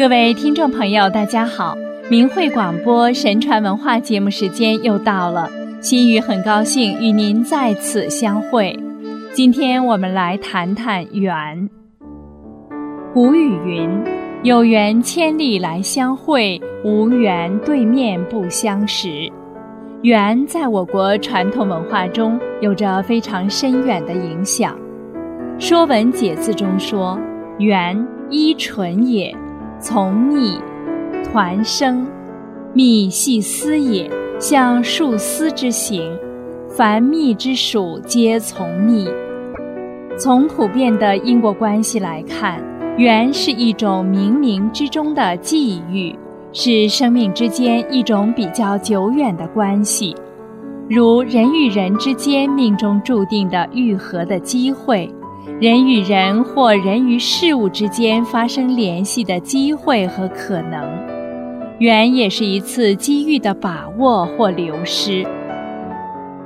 各位听众朋友，大家好！明慧广播神传文化节目时间又到了，心雨很高兴与您在此相会。今天我们来谈谈缘。古语云：“有缘千里来相会，无缘对面不相识。”缘在我国传统文化中有着非常深远的影响。《说文解字》中说：“缘，依纯也。”从密，团生，密系丝也，像树丝之形。凡密之属，皆从密。从普遍的因果关系来看，缘是一种冥冥之中的际遇，是生命之间一种比较久远的关系，如人与人之间命中注定的愈合的机会。人与人或人与事物之间发生联系的机会和可能，缘也是一次机遇的把握或流失。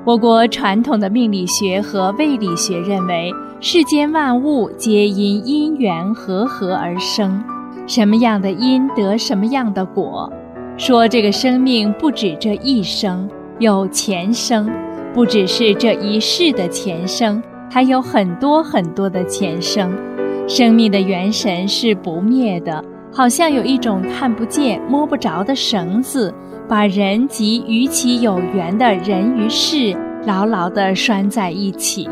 我国传统的命理学和卫理学认为，世间万物皆因因缘和合而生，什么样的因得什么样的果。说这个生命不止这一生，有前生，不只是这一世的前生。还有很多很多的前生，生命的元神是不灭的，好像有一种看不见、摸不着的绳子，把人及与其有缘的人与事牢牢地拴在一起。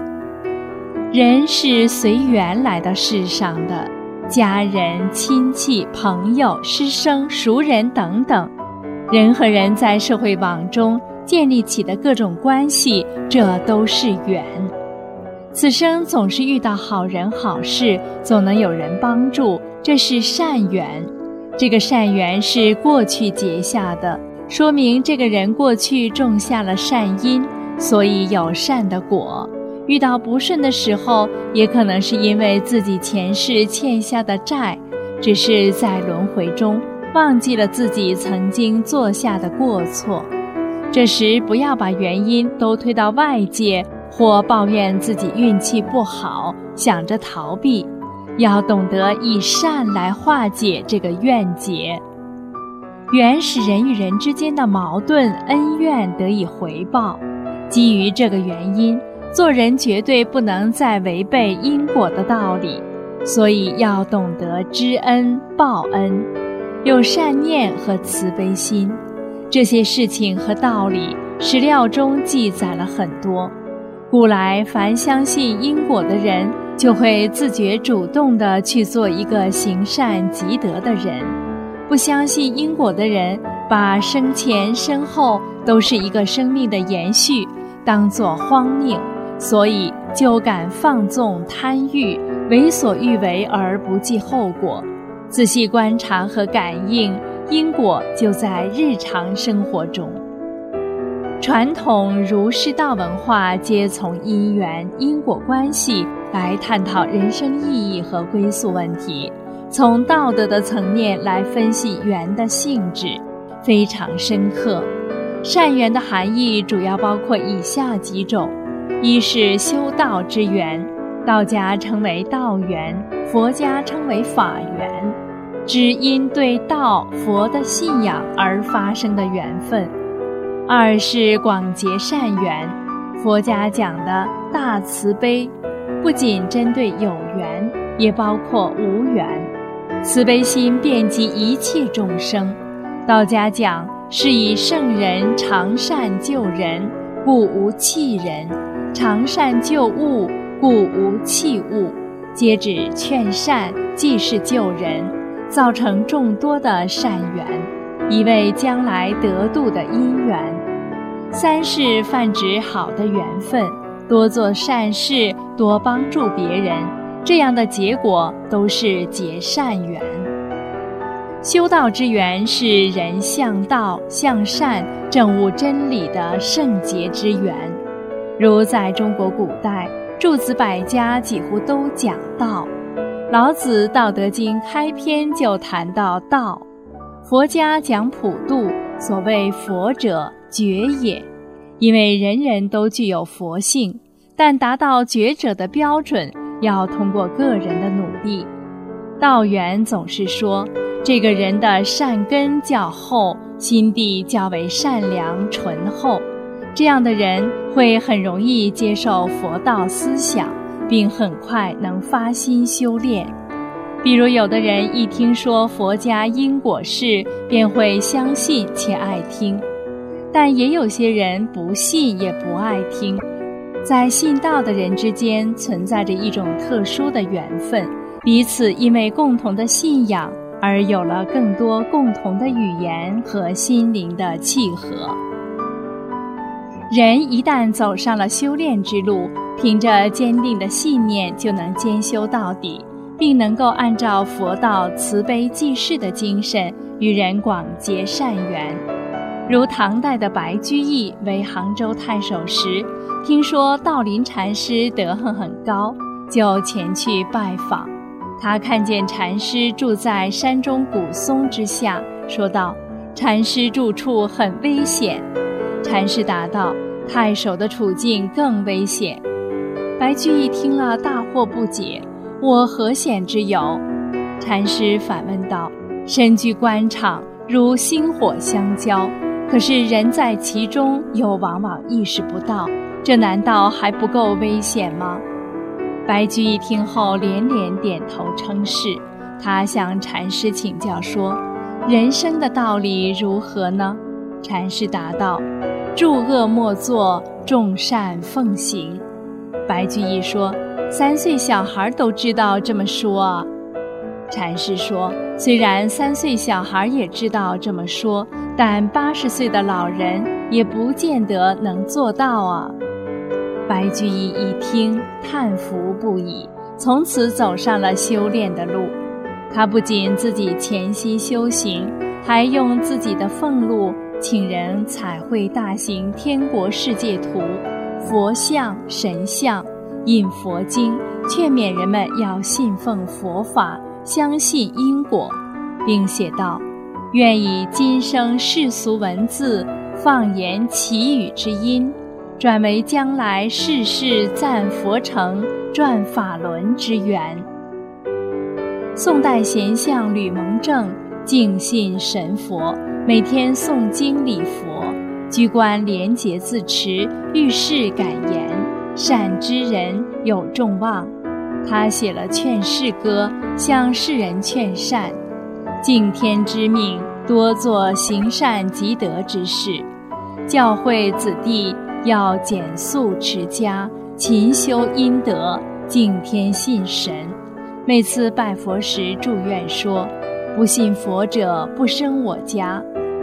人是随缘来到世上的，家人、亲戚、朋友、师生、熟人等等，人和人在社会网中建立起的各种关系，这都是缘。此生总是遇到好人好事，总能有人帮助，这是善缘。这个善缘是过去结下的，说明这个人过去种下了善因，所以有善的果。遇到不顺的时候，也可能是因为自己前世欠下的债，只是在轮回中忘记了自己曾经做下的过错。这时不要把原因都推到外界。或抱怨自己运气不好，想着逃避，要懂得以善来化解这个怨结。原使人与人之间的矛盾恩怨得以回报。基于这个原因，做人绝对不能再违背因果的道理，所以要懂得知恩报恩，有善念和慈悲心。这些事情和道理，史料中记载了很多。古来，凡相信因果的人，就会自觉主动地去做一个行善积德的人；不相信因果的人，把生前身后都是一个生命的延续，当作荒谬，所以就敢放纵贪欲，为所欲为而不计后果。仔细观察和感应因果，就在日常生活中。传统儒释道文化皆从因缘因果关系来探讨人生意义和归宿问题，从道德的层面来分析缘的性质，非常深刻。善缘的含义主要包括以下几种：一是修道之缘，道家称为道缘，佛家称为法缘，指因对道佛的信仰而发生的缘分。二是广结善缘，佛家讲的大慈悲，不仅针对有缘，也包括无缘。慈悲心遍及一切众生。道家讲是以圣人常善救人，故无弃人；常善救物，故无弃物。皆指劝善，即是救人，造成众多的善缘，以为将来得度的因缘。三是泛指好的缘分，多做善事，多帮助别人，这样的结果都是结善缘。修道之缘是人向道向善、证悟真理的圣洁之缘。如在中国古代，诸子百家几乎都讲道，老子《道德经》开篇就谈到道。佛家讲普度，所谓佛者。觉也，因为人人都具有佛性，但达到觉者的标准，要通过个人的努力。道缘总是说，这个人的善根较厚，心地较为善良醇厚，这样的人会很容易接受佛道思想，并很快能发心修炼。比如，有的人一听说佛家因果事，便会相信且爱听；但也有些人不信也不爱听。在信道的人之间存在着一种特殊的缘分，彼此因为共同的信仰而有了更多共同的语言和心灵的契合。人一旦走上了修炼之路，凭着坚定的信念，就能兼修到底。并能够按照佛道慈悲济世的精神与人广结善缘，如唐代的白居易为杭州太守时，听说道林禅师德行很高，就前去拜访。他看见禅师住在山中古松之下，说道：“禅师住处很危险。”禅师答道：“太守的处境更危险。”白居易听了大惑不解。我何险之有？禅师反问道：“身居官场，如星火相交，可是人在其中，又往往意识不到，这难道还不够危险吗？”白居易听后连连点头称是。他向禅师请教说：“人生的道理如何呢？”禅师答道：“诸恶莫作，众善奉行。”白居易说。三岁小孩都知道这么说，禅师说：“虽然三岁小孩也知道这么说，但八十岁的老人也不见得能做到啊。”白居易一听，叹服不已，从此走上了修炼的路。他不仅自己潜心修行，还用自己的俸禄请人彩绘大型天国世界图、佛像、神像。印佛经，劝勉人们要信奉佛法，相信因果，并写道：“愿以今生世俗文字，放言祈语之音，转为将来世世赞佛成，转法轮之源。”宋代贤相吕蒙正敬信神佛，每天诵经礼佛，居官廉洁自持，遇事敢言。善之人有众望，他写了劝世歌，向世人劝善，敬天之命，多做行善积德之事，教诲子弟要简素持家，勤修阴德，敬天信神。每次拜佛时祝愿说：“不信佛者不生我家，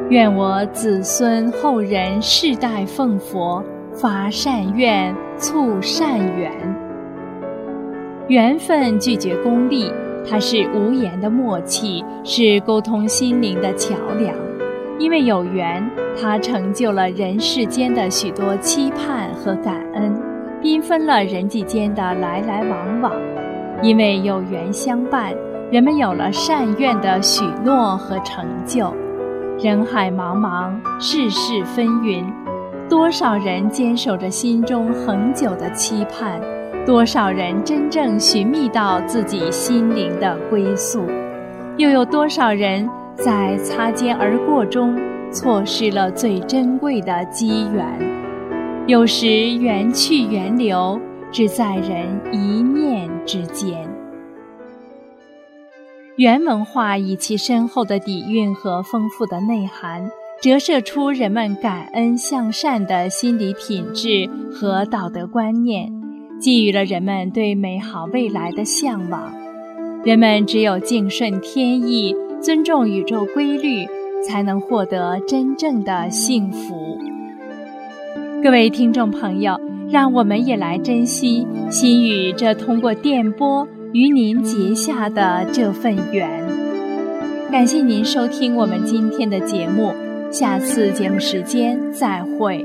愿我子孙后人世代奉佛。”发善愿，促善缘。缘分拒绝功利，它是无言的默契，是沟通心灵的桥梁。因为有缘，它成就了人世间的许多期盼和感恩，缤纷了人际间的来来往往。因为有缘相伴，人们有了善愿的许诺和成就。人海茫茫，世事纷纭。多少人坚守着心中恒久的期盼，多少人真正寻觅到自己心灵的归宿，又有多少人在擦肩而过中错失了最珍贵的机缘？有时缘去缘留，只在人一念之间。原文化以其深厚的底蕴和丰富的内涵。折射出人们感恩向善的心理品质和道德观念，给予了人们对美好未来的向往。人们只有敬顺天意，尊重宇宙规律，才能获得真正的幸福。各位听众朋友，让我们也来珍惜心语这通过电波与您结下的这份缘。感谢您收听我们今天的节目。下次节目时间再会。